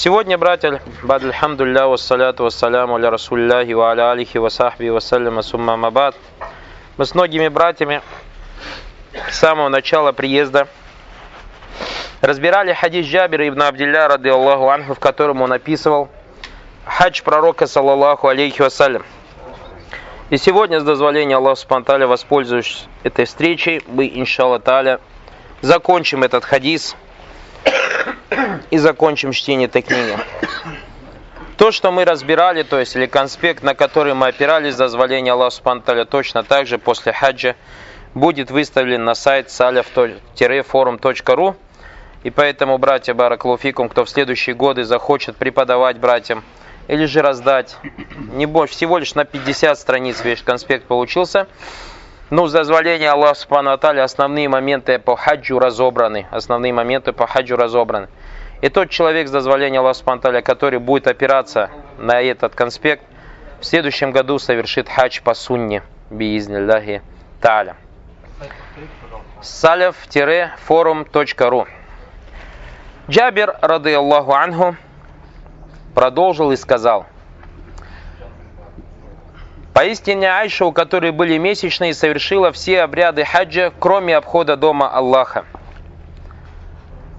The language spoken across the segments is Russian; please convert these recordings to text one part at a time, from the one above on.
Сегодня, братья, бад альхамдулля, вассаляту вассаляму аля расулляхи ва аля алихи ва сахби вассалям асумма мабад. Мы с многими братьями с самого начала приезда разбирали хадис Джабира ибн Абдилля, рады Аллаху анху, в котором он описывал хадж пророка, саллаллаху алейхи вассалям. И сегодня, с дозволения Аллаха Субтитры, воспользуюсь этой встречей, мы, иншалла таля, закончим этот хадис – и закончим чтение этой книги. То, что мы разбирали, то есть или конспект, на который мы опирались дозволение Аллаха Субтитры, точно так же после хаджа будет выставлен на сайт salaf-forum.ru. И поэтому, братья Бараклуфикум, кто в следующие годы захочет преподавать братьям или же раздать, не больше, всего лишь на 50 страниц весь конспект получился, ну, с дозволения Аллаха Субхану Аталя основные моменты по хаджу разобраны. Основные моменты по хаджу разобраны. И тот человек с дозволения Аллаха Субхану Аталя, который будет опираться на этот конспект, в следующем году совершит хадж по сунне. Биизнилляхи та'аля. salaf-forum.ru Джабир, рады Аллаху анху, продолжил и сказал – Поистине Айша, у которой были месячные, совершила все обряды хаджа, кроме обхода дома Аллаха.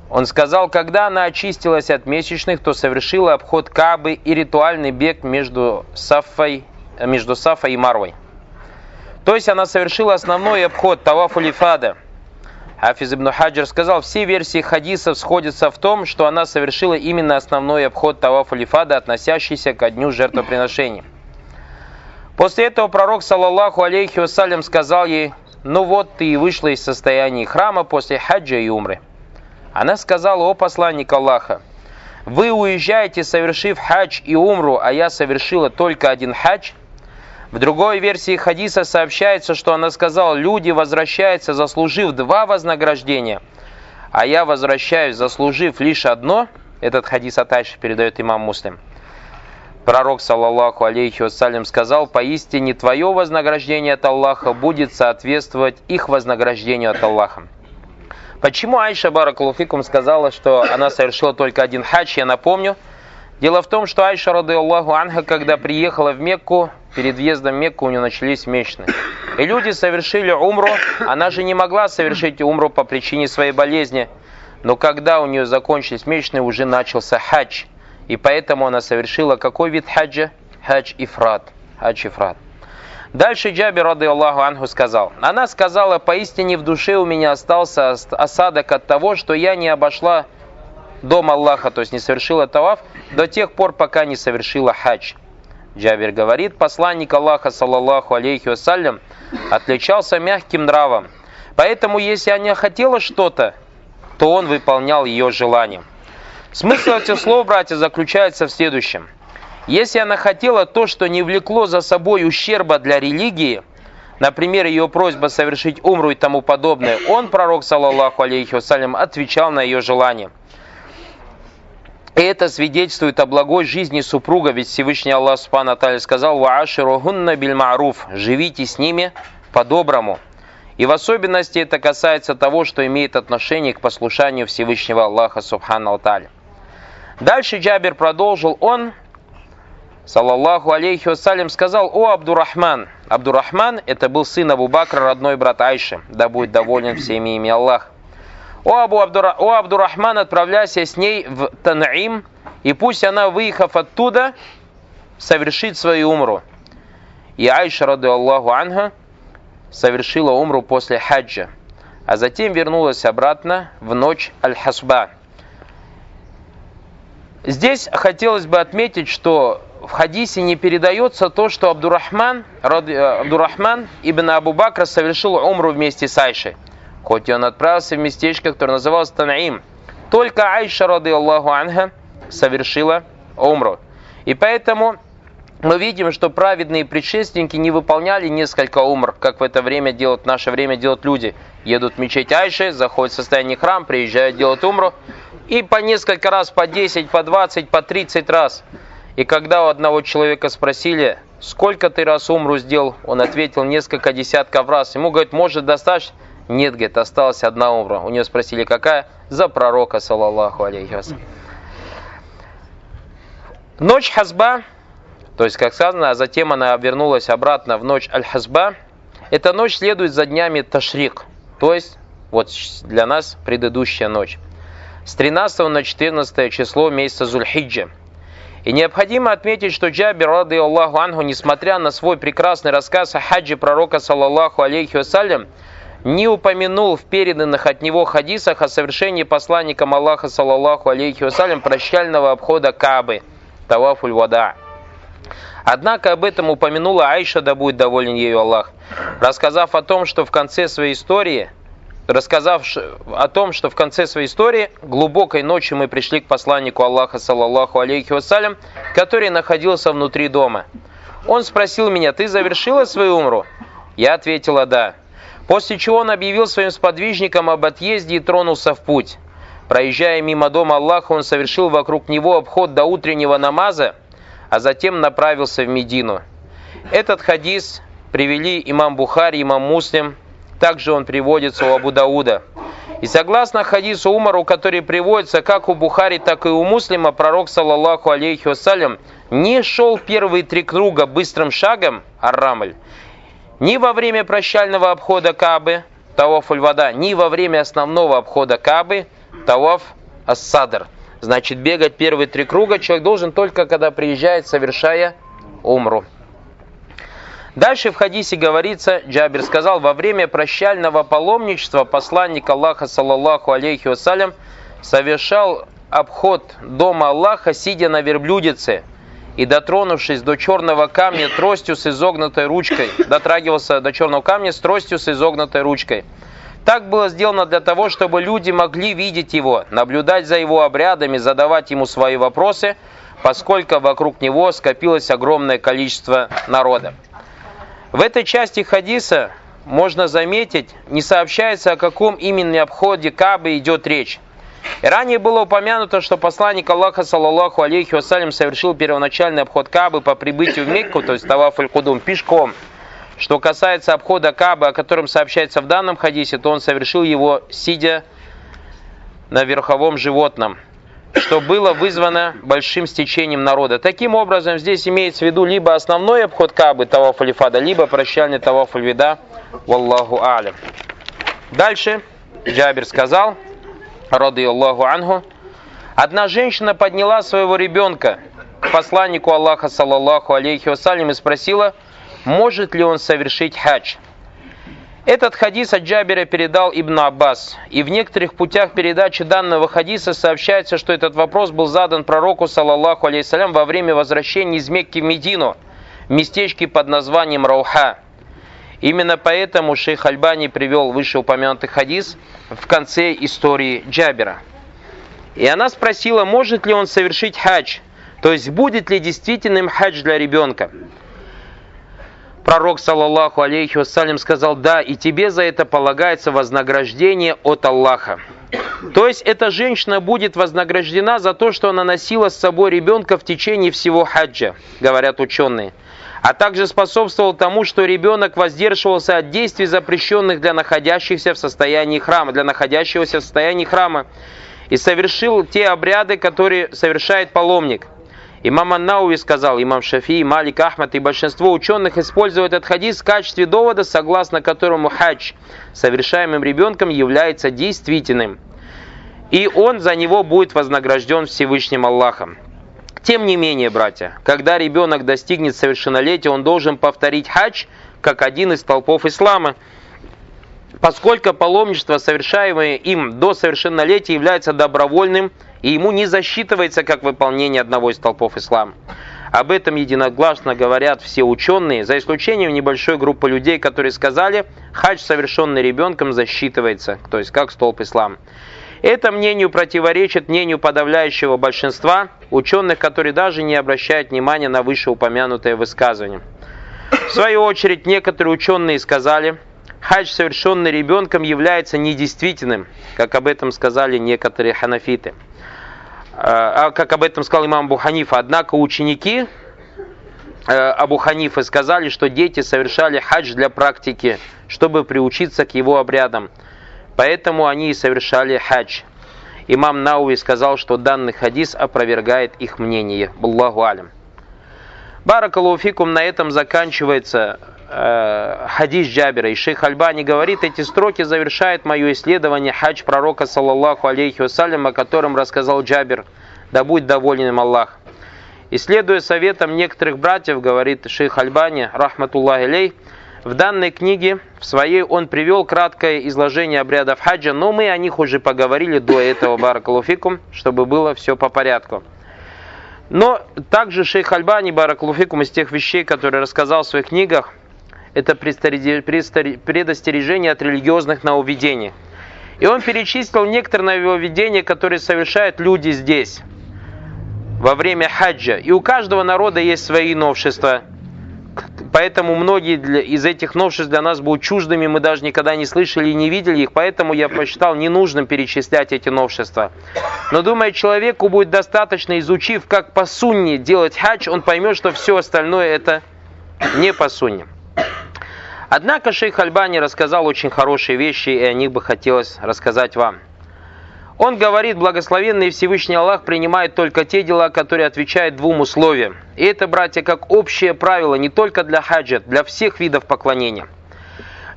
Он сказал, когда она очистилась от месячных, то совершила обход Кабы и ритуальный бег между Сафой, между Сафой и Марвой. То есть она совершила основной обход Тавафу Лифада. Хафиз ибн Хаджар сказал, все версии хадисов сходятся в том, что она совершила именно основной обход Тавафу Лифада, относящийся ко дню жертвоприношения. После этого пророк, саллаллаху алейхи вассалям, сказал ей, ну вот ты и вышла из состояния храма после хаджа и умры. Она сказала, о посланник Аллаха, вы уезжаете, совершив хадж и умру, а я совершила только один хадж. В другой версии хадиса сообщается, что она сказала, люди возвращаются, заслужив два вознаграждения, а я возвращаюсь, заслужив лишь одно. Этот хадис от Айши передает имам Муслим. Пророк, саллаллаху алейхи вассалям, сказал, поистине твое вознаграждение от Аллаха будет соответствовать их вознаграждению от Аллаха. Почему Айша Баракулуфикум сказала, что она совершила только один хадж, я напомню. Дело в том, что Айша, рады Аллаху Анха, когда приехала в Мекку, перед въездом в Мекку у нее начались месячные. И люди совершили умру, она же не могла совершить умру по причине своей болезни. Но когда у нее закончились месячные, уже начался хадж – и поэтому она совершила какой вид хаджа? Хадж ифрат. Хадж ифрат. Дальше Джабир, рады Аллаху Анху, сказал, она сказала, поистине в душе у меня остался осадок от того, что я не обошла дом Аллаха, то есть не совершила таваф, до тех пор, пока не совершила хадж. Джабир говорит, посланник Аллаха, саллаллаху алейхи вассалям, отличался мягким нравом. Поэтому, если она хотела что-то, то он выполнял ее желанием. Смысл этих слов, братья, заключается в следующем. Если она хотела то, что не влекло за собой ущерба для религии, например, ее просьба совершить умру и тому подобное, он, пророк, саллаллаху алейхи вассалям, отвечал на ее желание. И это свидетельствует о благой жизни супруга, ведь Всевышний Аллах Субхану Аталия сказал «Вааширухунна биль ма'руф» «Живите с ними по-доброму». И в особенности это касается того, что имеет отношение к послушанию Всевышнего Аллаха Субхану Аталия. Дальше Джабир продолжил, он, саллаллаху алейхи вассалям, сказал, о Абдурахман. Абдурахман, это был сын Абу Бакра, родной брат Айши, да будет доволен всеми ими Аллах. О, Абу Абдура... о Абдурахман, отправляйся с ней в Танаим, и пусть она, выехав оттуда, совершит свою умру. И Айша, рады Аллаху анха, совершила умру после хаджа, а затем вернулась обратно в ночь Аль-Хасба. Здесь хотелось бы отметить, что в хадисе не передается то, что Абдурахман, э, Абдурахман ибн Абу Бакра совершил умру вместе с Айшей. Хоть он отправился в местечко, которое называлось Танаим. Только Айша, рады Аллаху Анха, совершила умру. И поэтому мы видим, что праведные предшественники не выполняли несколько умр, как в это время делают, в наше время делают люди. Едут в мечеть Айши, заходят в состояние храм, приезжают делать умру. И по несколько раз, по 10, по 20, по 30 раз. И когда у одного человека спросили, сколько ты раз умру сделал, он ответил несколько десятков раз. Ему говорят, может достаточно? Нет, говорит, осталась одна умра. У него спросили, какая? За пророка, саллаллаху алейхи Ночь Хазба, то есть, как сказано, а затем она вернулась обратно в ночь Аль-Хазба, эта ночь следует за днями Ташрик, то есть, вот для нас предыдущая ночь. С 13 на 14 число месяца Зульхиджа. И необходимо отметить, что Джабир, рады Аллаху Ангу, несмотря на свой прекрасный рассказ о хаджи пророка, саллаллаху алейхи вассалям, не упомянул в переданных от него хадисах о совершении посланником Аллаха, саллаллаху алейхи вассалям, прощального обхода Кабы – тавафуль вада. Однако об этом упомянула Айша, да будет доволен ею Аллах, рассказав о том, что в конце своей истории, рассказав о том, что в конце своей истории глубокой ночью мы пришли к посланнику Аллаха, саллаллаху алейхи вассалям, который находился внутри дома. Он спросил меня, ты завершила свою умру? Я ответила, да. После чего он объявил своим сподвижникам об отъезде и тронулся в путь. Проезжая мимо дома Аллаха, он совершил вокруг него обход до утреннего намаза, а затем направился в Медину. Этот хадис привели имам Бухари, имам Муслим, также он приводится у Абу Дауда. И согласно хадису Умару, который приводится как у Бухари, так и у Муслима, пророк, саллаллаху алейхи вассалям, не шел первые три круга быстрым шагом, ар-рамль, ни во время прощального обхода Кабы, Тавафуль вода, ни во время основного обхода Кабы, Таваф ас-садр. Значит, бегать первые три круга человек должен только когда приезжает, совершая умру. Дальше в хадисе говорится, Джабир сказал, во время прощального паломничества посланник Аллаха, саллаллаху алейхи вассалям, совершал обход дома Аллаха, сидя на верблюдице, и дотронувшись до черного камня тростью с изогнутой ручкой, дотрагивался до черного камня с тростью с изогнутой ручкой – так было сделано для того, чтобы люди могли видеть его, наблюдать за его обрядами, задавать ему свои вопросы, поскольку вокруг него скопилось огромное количество народа. В этой части хадиса можно заметить, не сообщается, о каком именно обходе Кабы идет речь. И ранее было упомянуто, что посланник Аллаха, саллаллаху алейхи вассалям, совершил первоначальный обход Кабы по прибытию в Мекку, то есть Таваф аль-Кудум, пешком – что касается обхода Кабы, о котором сообщается в данном хадисе, то он совершил его, сидя на верховом животном, что было вызвано большим стечением народа. Таким образом, здесь имеется в виду либо основной обход Кабы, Таваф Алифада, либо прощальный Таваф Альвида, Валлаху Алим. Дальше Джабир сказал, рады Аллаху Ангу, одна женщина подняла своего ребенка к посланнику Аллаха, саллаллаху алейхи вассалям, и спросила – может ли он совершить хадж. Этот хадис от Джабера передал Ибн Аббас, и в некоторых путях передачи данного хадиса сообщается, что этот вопрос был задан пророку, саллаллаху алейсалям, во время возвращения из Мекки в Медину, в местечке под названием Рауха. Именно поэтому шейх Альбани привел вышеупомянутый хадис в конце истории Джабера. И она спросила, может ли он совершить хадж, то есть будет ли действительным хадж для ребенка. Пророк, саллаллаху алейхи вассалям, сказал, да, и тебе за это полагается вознаграждение от Аллаха. То есть эта женщина будет вознаграждена за то, что она носила с собой ребенка в течение всего хаджа, говорят ученые. А также способствовал тому, что ребенок воздерживался от действий, запрещенных для находящихся в состоянии храма, для находящегося в состоянии храма, и совершил те обряды, которые совершает паломник – Имам Аннауи сказал, имам Шафи, Малик Ахмад и большинство ученых используют этот хадис в качестве довода, согласно которому хадж, совершаемым ребенком, является действительным. И он за него будет вознагражден Всевышним Аллахом. Тем не менее, братья, когда ребенок достигнет совершеннолетия, он должен повторить хадж как один из толпов ислама, поскольку паломничество, совершаемое им до совершеннолетия, является добровольным и ему не засчитывается как выполнение одного из толпов ислама. Об этом единогласно говорят все ученые, за исключением небольшой группы людей, которые сказали, хадж, совершенный ребенком, засчитывается, то есть как столб ислама. Это мнению противоречит мнению подавляющего большинства ученых, которые даже не обращают внимания на вышеупомянутое высказывание. В свою очередь, некоторые ученые сказали, хадж, совершенный ребенком, является недействительным, как об этом сказали некоторые ханафиты. А, а как об этом сказал имам Абу Ханифа. Однако ученики э, Абу Ханифы сказали, что дети совершали хадж для практики, чтобы приучиться к его обрядам. Поэтому они и совершали хадж. имам Науи сказал, что данный хадис опровергает их мнение. Аллаху алям. Баракалуфикум на этом заканчивается э, хадис Джабера. И шейх Альбани говорит, эти строки завершает мое исследование хадж пророка, саллаллаху алейхи вассалям, о котором рассказал Джабер. Да будет доволен им Аллах. Исследуя советам некоторых братьев, говорит шейх Альбани, рахматуллахи алей, в данной книге, в своей, он привел краткое изложение обрядов хаджа, но мы о них уже поговорили до этого, баракалуфикум, чтобы было все по порядку. Но также шейх Альбани, баракалуфикум, из тех вещей, которые рассказал в своих книгах, это предостережение от религиозных нововведений. И он перечислил некоторые нововведения, которые совершают люди здесь, во время хаджа. И у каждого народа есть свои новшества – поэтому многие из этих новшеств для нас будут чуждыми, мы даже никогда не слышали и не видели их, поэтому я посчитал ненужным перечислять эти новшества. Но думаю, человеку будет достаточно, изучив, как по сунне делать хадж, он поймет, что все остальное это не по сунне. Однако шейх Альбани рассказал очень хорошие вещи, и о них бы хотелось рассказать вам. Он говорит, благословенный Всевышний Аллах принимает только те дела, которые отвечают двум условиям. И это, братья, как общее правило не только для хаджа, для всех видов поклонения.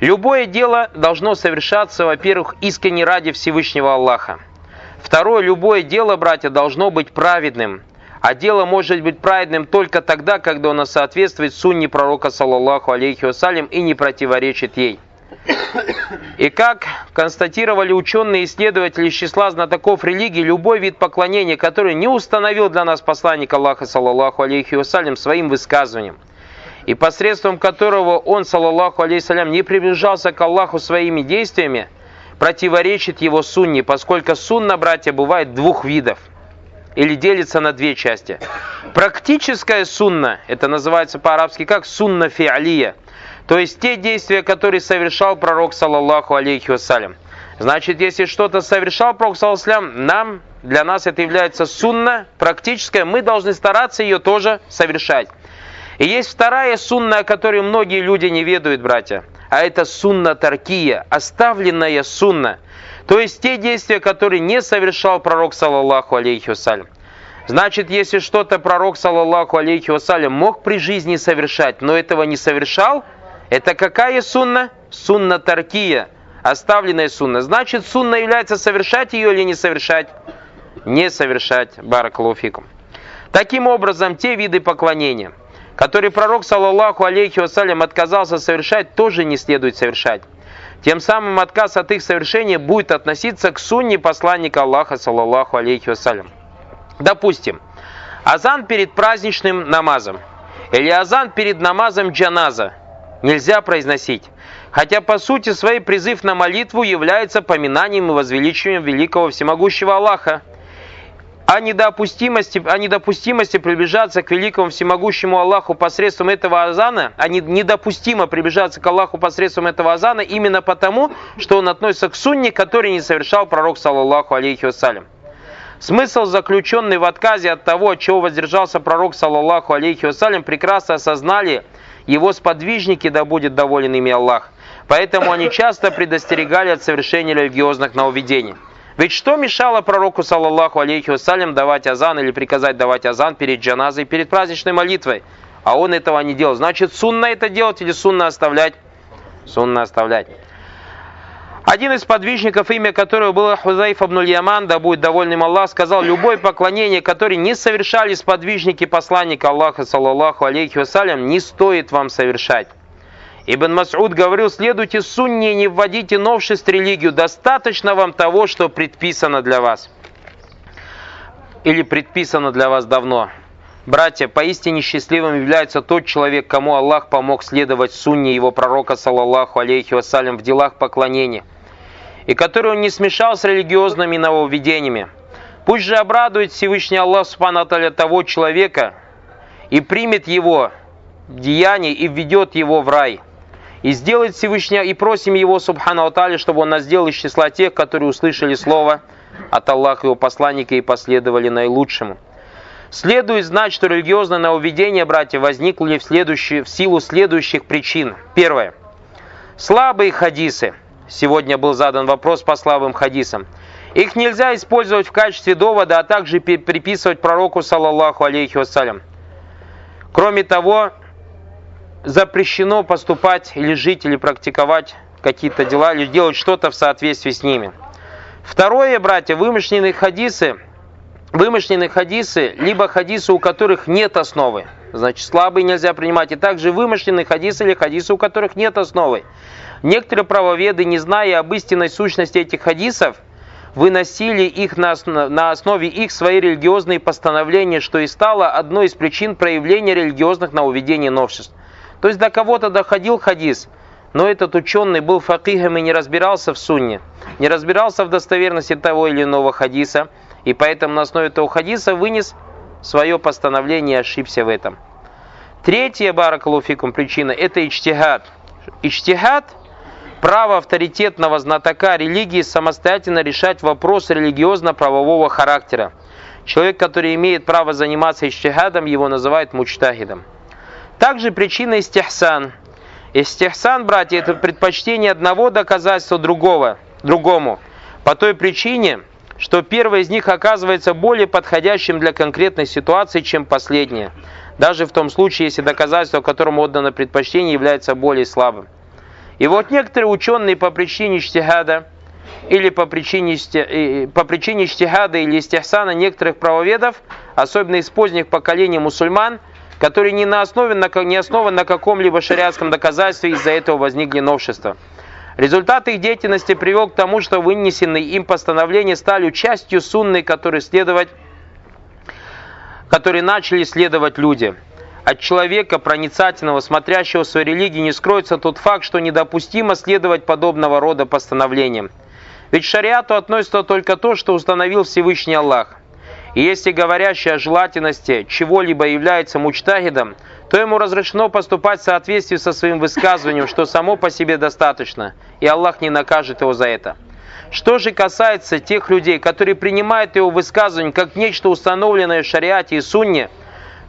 Любое дело должно совершаться, во-первых, искренне ради Всевышнего Аллаха. Второе, любое дело, братья, должно быть праведным. А дело может быть праведным только тогда, когда оно соответствует сунне пророка, саллаллаху алейхи вассалям, и не противоречит ей. И как констатировали ученые исследователи из числа знатоков религии, любой вид поклонения, который не установил для нас посланник Аллаха, саллаллаху алейхи вассалям, своим высказыванием, и посредством которого он, саллаллаху алейхи не приближался к Аллаху своими действиями, противоречит его сунне, поскольку сунна, братья, бывает двух видов или делится на две части. Практическая сунна, это называется по-арабски как сунна фиалия, то есть те действия, которые совершал пророк, саллаллаху алейхи вассалям. Значит, если что-то совершал пророк, саллаллаху нам, для нас это является сунна практическая, мы должны стараться ее тоже совершать. И есть вторая сунна, о которой многие люди не ведают, братья. А это сунна таркия, оставленная сунна. То есть те действия, которые не совершал пророк, саллаллаху алейхи вассалям. Значит, если что-то пророк, саллаллаху алейхи вассалям, мог при жизни совершать, но этого не совершал – это какая сунна? Сунна таркия, оставленная сунна. Значит, сунна является совершать ее или не совершать? Не совершать. Баракалуфикум. Таким образом, те виды поклонения, которые пророк, саллаллаху алейхи вассалям, отказался совершать, тоже не следует совершать. Тем самым отказ от их совершения будет относиться к сунне посланника Аллаха, саллаллаху алейхи вассалям. Допустим, азан перед праздничным намазом или азан перед намазом джаназа – нельзя произносить. Хотя по сути своей призыв на молитву является поминанием и возвеличиванием великого всемогущего Аллаха. О недопустимости, о недопустимости приближаться к великому всемогущему Аллаху посредством этого азана, а не, недопустимо приближаться к Аллаху посредством этого азана именно потому, что он относится к сунне, который не совершал пророк, саллаллаху алейхи вассалям. Смысл, заключенный в отказе от того, от чего воздержался пророк, саллаллаху алейхи вассалям, прекрасно осознали – его сподвижники, да будет доволен ими Аллах. Поэтому они часто предостерегали от совершения религиозных нововведений. Ведь что мешало пророку, саллаллаху алейхи вассалям, давать азан или приказать давать азан перед джаназой, перед праздничной молитвой? А он этого не делал. Значит, сунна это делать или сунна оставлять? Сунна оставлять. Один из подвижников, имя которого было Хузайф абнуль Яман, да будет довольным Аллах, сказал, любое поклонение, которое не совершали сподвижники посланника Аллаха, саллаллаху алейхи вассалям, не стоит вам совершать. Ибн Мас'уд говорил, следуйте сунне, не вводите новшеств в религию, достаточно вам того, что предписано для вас. Или предписано для вас давно. Братья, поистине счастливым является тот человек, кому Аллах помог следовать сунне его пророка, саллаллаху алейхи вассалям, в делах поклонения и который он не смешал с религиозными нововведениями. Пусть же обрадует Всевышний Аллах Субхану того человека и примет его деяние и введет его в рай. И сделает Всевышний, и просим его Субхану Атали, чтобы он нас сделал из числа тех, которые услышали слово от Аллаха и его посланника и последовали наилучшему. Следует знать, что религиозное нововведение, братья, возникли в, в силу следующих причин. Первое. Слабые хадисы – Сегодня был задан вопрос по слабым хадисам. Их нельзя использовать в качестве довода, а также приписывать пророку, саллаллаху алейхи вассалям. Кроме того, запрещено поступать или жить, или практиковать какие-то дела, или делать что-то в соответствии с ними. Второе, братья, вымышленные хадисы, вымышленные хадисы, либо хадисы, у которых нет основы, значит, слабые нельзя принимать, и также вымышленные хадисы или хадисы, у которых нет основы. Некоторые правоведы, не зная об истинной сущности этих хадисов, выносили их на, на основе их свои религиозные постановления, что и стало одной из причин проявления религиозных нововведений новшеств. То есть до кого-то доходил хадис, но этот ученый был факихом и не разбирался в сунне, не разбирался в достоверности того или иного хадиса, и поэтому на основе этого хадиса вынес свое постановление и ошибся в этом. Третья, баракалуфикум, причина – это ичтихад. Ичтихад – право авторитетного знатока религии самостоятельно решать вопросы религиозно-правового характера. Человек, который имеет право заниматься ичтихадом, его называют мучтахидом. Также причина истихсан. Истихсан, братья, это предпочтение одного доказательства другого, другому. По той причине, что первое из них оказывается более подходящим для конкретной ситуации, чем последнее. Даже в том случае, если доказательство, которому отдано предпочтение, является более слабым. И вот некоторые ученые по причине штихада или по причине, по причине штихада или истихсана некоторых правоведов, особенно из поздних поколений мусульман, которые не, на основе, не основан на каком-либо шариатском доказательстве, из-за этого возникли новшества. Результат их деятельности привел к тому, что вынесенные им постановления стали частью сунны, которые, следовать, которые начали следовать люди. От человека, проницательного, смотрящего свою религию, не скроется тот факт, что недопустимо следовать подобного рода постановлениям. Ведь к шариату относится только то, что установил Всевышний Аллах. И если говорящий о желательности чего-либо является мучтагидом, то ему разрешено поступать в соответствии со своим высказыванием, что само по себе достаточно, и Аллах не накажет его за это. Что же касается тех людей, которые принимают его высказывание как нечто установленное в шариате и сунне –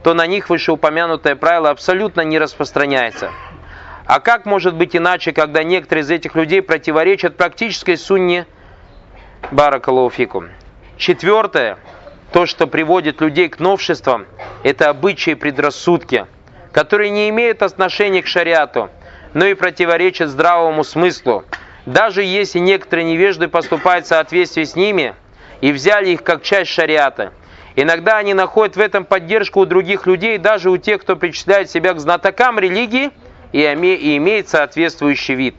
то на них вышеупомянутое правило абсолютно не распространяется. А как может быть иначе, когда некоторые из этих людей противоречат практической сунне Баракалуфику? Четвертое, то, что приводит людей к новшествам, это обычаи и предрассудки, которые не имеют отношения к шариату, но и противоречат здравому смыслу. Даже если некоторые невежды поступают в соответствии с ними и взяли их как часть шариата – Иногда они находят в этом поддержку у других людей, даже у тех, кто причисляет себя к знатокам религии и имеет соответствующий вид.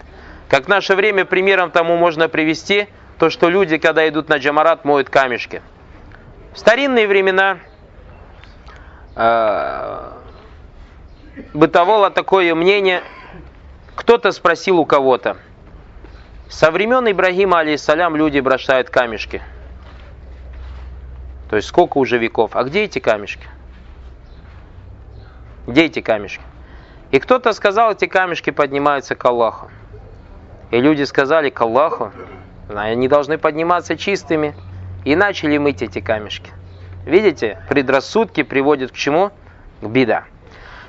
Как в наше время примером тому можно привести то, что люди, когда идут на джамарат, моют камешки. В старинные времена э, бытовало такое мнение, кто-то спросил у кого-то, со времен Ибрагима, алейсалям, люди бросают камешки – то есть сколько уже веков. А где эти камешки? Где эти камешки? И кто-то сказал, эти камешки поднимаются к Аллаху. И люди сказали к Аллаху, они должны подниматься чистыми. И начали мыть эти камешки. Видите, предрассудки приводят к чему? К беда.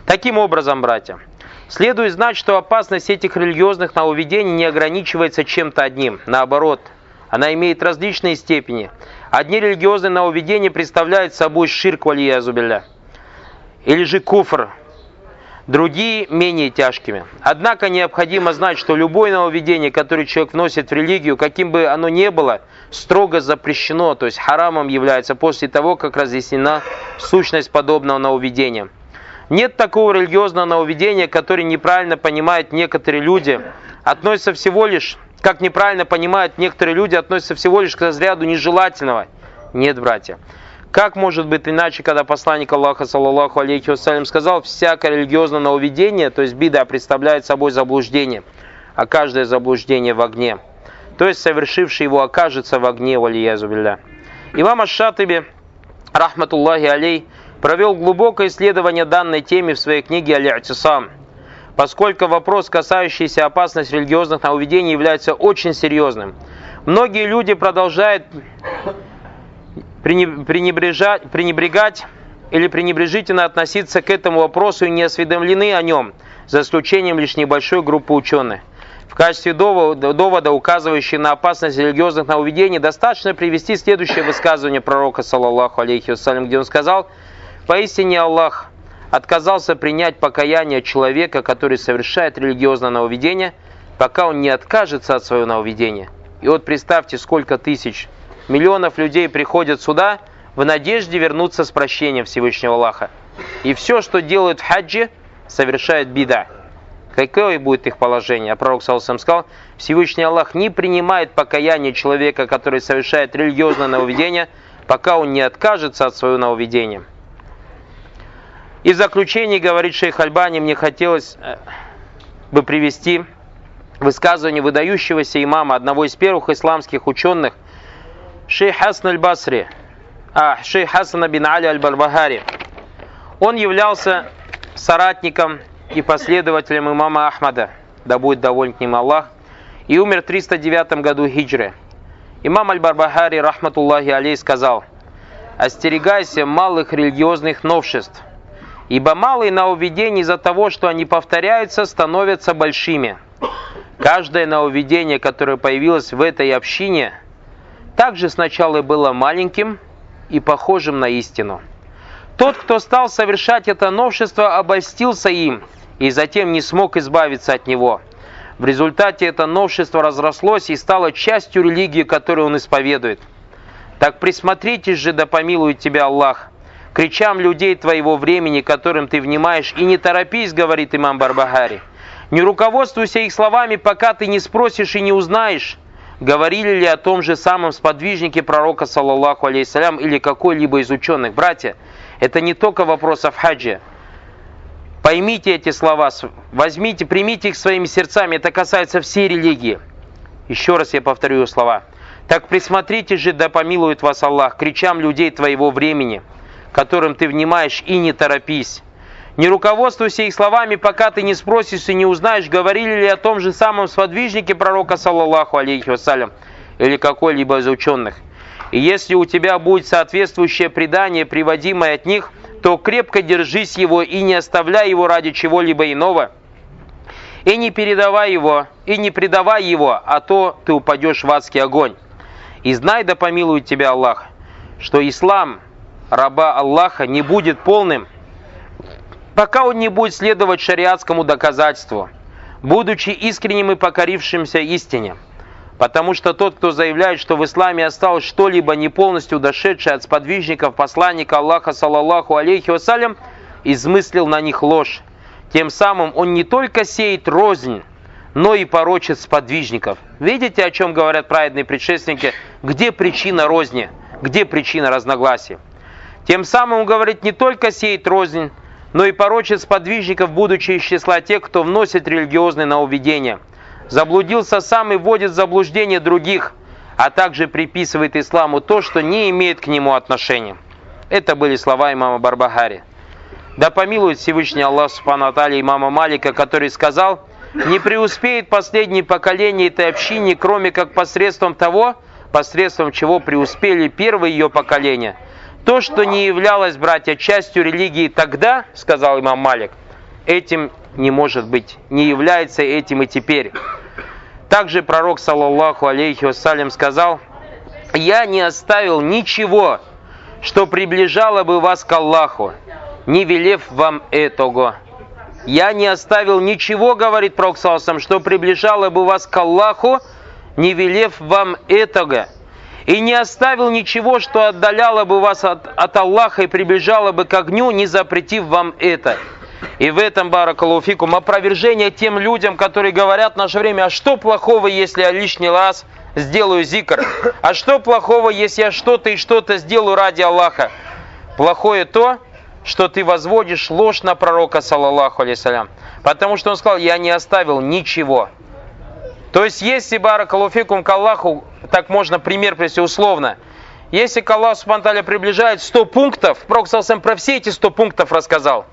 Таким образом, братья, следует знать, что опасность этих религиозных нововведений не ограничивается чем-то одним. Наоборот, она имеет различные степени. Одни религиозные нововведения представляют собой ширк валиязубилля, или же куфр, другие менее тяжкими. Однако необходимо знать, что любое нововведение, которое человек вносит в религию, каким бы оно ни было, строго запрещено, то есть харамом является после того, как разъяснена сущность подобного нововведения. Нет такого религиозного нововведения, которое неправильно понимают некоторые люди, относится всего лишь как неправильно понимают некоторые люди, относятся всего лишь к разряду нежелательного. Нет, братья. Как может быть иначе, когда посланник Аллаха, саллаллаху алейхи вассалям, сказал, всякое религиозное нововведение, то есть бида, представляет собой заблуждение, а каждое заблуждение в огне. То есть совершивший его окажется в огне, валиязу билля. Имам Аш-Шатыби, рахматуллахи алей, провел глубокое исследование данной теме в своей книге «Аль-Атисам», поскольку вопрос, касающийся опасности религиозных нововведений, является очень серьезным. Многие люди продолжают пренебрежать, пренебрегать или пренебрежительно относиться к этому вопросу и не осведомлены о нем, за исключением лишь небольшой группы ученых. В качестве довода, указывающего на опасность религиозных нововведений, достаточно привести следующее высказывание пророка, саллаллаху алейхи вассалям, где он сказал, «Поистине Аллах отказался принять покаяние человека, который совершает религиозное нововведение, пока он не откажется от своего нововведения». И вот представьте, сколько тысяч, миллионов людей приходят сюда в надежде вернуться с прощением Всевышнего Аллаха. И все, что делают в хаджи, совершают бида. Какое будет их положение? А пророк Салсам сказал, Всевышний Аллах не принимает покаяние человека, который совершает религиозное нововведение, пока он не откажется от своего нововведения. И в заключение, говорит шейх Альбани, мне хотелось э, бы привести высказывание выдающегося имама, одного из первых исламских ученых, шейх Хасан аль-Басри, а, шейх Хасана бин Али аль-Барбахари. Он являлся соратником и последователем имама Ахмада, да будет доволен к ним Аллах, и умер в 309 году хиджры. Имам Аль-Барбахари, рахматуллахи алей, сказал, «Остерегайся малых религиозных новшеств, ибо малые нововведения из-за того, что они повторяются, становятся большими. Каждое нововведение, которое появилось в этой общине, также сначала было маленьким и похожим на истину». Тот, кто стал совершать это новшество, обольстился им и затем не смог избавиться от него. В результате это новшество разрослось и стало частью религии, которую он исповедует. Так присмотритесь же, да помилует тебя Аллах, кричам людей твоего времени, которым ты внимаешь, и не торопись, говорит имам Барбахари. Не руководствуйся их словами, пока ты не спросишь и не узнаешь, говорили ли о том же самом сподвижнике пророка, саллаллаху алейхиссалям, или какой-либо из ученых. Братья, это не только вопрос о хаджи. Поймите эти слова, возьмите, примите их своими сердцами. Это касается всей религии. Еще раз я повторю слова. Так присмотрите же, да помилует вас Аллах, кричам людей твоего времени, которым ты внимаешь, и не торопись. Не руководствуйся их словами, пока ты не спросишь и не узнаешь, говорили ли о том же самом сподвижнике пророка, саллаллаху алейхи вассалям, или какой-либо из ученых. И если у тебя будет соответствующее предание, приводимое от них, то крепко держись его и не оставляй его ради чего-либо иного. И не передавай его, и не предавай его, а то ты упадешь в адский огонь. И знай, да помилует тебя Аллах, что ислам раба Аллаха не будет полным, пока он не будет следовать шариатскому доказательству, будучи искренним и покорившимся истине. Потому что тот, кто заявляет, что в исламе осталось что-либо не полностью дошедшее от сподвижников посланника Аллаха, саллаллаху алейхи вассалям, измыслил на них ложь. Тем самым он не только сеет рознь, но и порочит сподвижников. Видите, о чем говорят праведные предшественники? Где причина розни? Где причина разногласий? Тем самым он говорит, не только сеет рознь, но и порочит сподвижников, будучи из числа тех, кто вносит религиозные нововведения – заблудился сам и вводит в заблуждение других, а также приписывает исламу то, что не имеет к нему отношения. Это были слова имама Барбахари. Да помилует Всевышний Аллах Субхану Атали имама Малика, который сказал, не преуспеет последнее поколение этой общины, кроме как посредством того, посредством чего преуспели первые ее поколения. То, что не являлось, братья, частью религии тогда, сказал имам Малик, этим не может быть, не является этим и теперь. Также пророк, саллаллаху алейхи вассалям, сказал, «Я не оставил ничего, что приближало бы вас к Аллаху, не велев вам этого». «Я не оставил ничего, — говорит пророк, саллаллаху что приближало бы вас к Аллаху, не велев вам этого». И не оставил ничего, что отдаляло бы вас от, от Аллаха и приближало бы к огню, не запретив вам это. И в этом, баракалуфикум, опровержение тем людям, которые говорят в наше время, а что плохого, если я лишний раз сделаю зикр? А что плохого, если я что-то и что-то сделаю ради Аллаха? Плохое то, что ты возводишь ложь на пророка, саллаллаху алейсалям. Потому что он сказал, я не оставил ничего. То есть, если баракалуфикум к Аллаху, так можно пример привести условно, если к Аллаху Субтитры приближает 100 пунктов, Пророк про все эти 100 пунктов рассказал.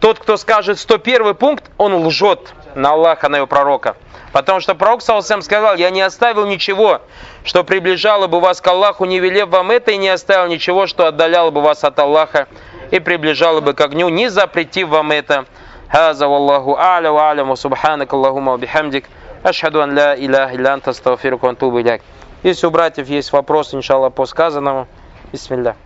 Тот, кто скажет 101 пункт, он лжет на Аллаха, на его пророка. Потому что пророк Саусам сказал, я не оставил ничего, что приближало бы вас к Аллаху, не велев вам это, и не оставил ничего, что отдаляло бы вас от Аллаха и приближало бы к огню, не запретив вам это. А'ля ва аляму субханак Аллахума бихамдик. Ашхаду ан ля илях илля анта астагфирука ва антубу иляйк. Если у братьев есть вопросы, иншаллах, по сказанному, бисмилля.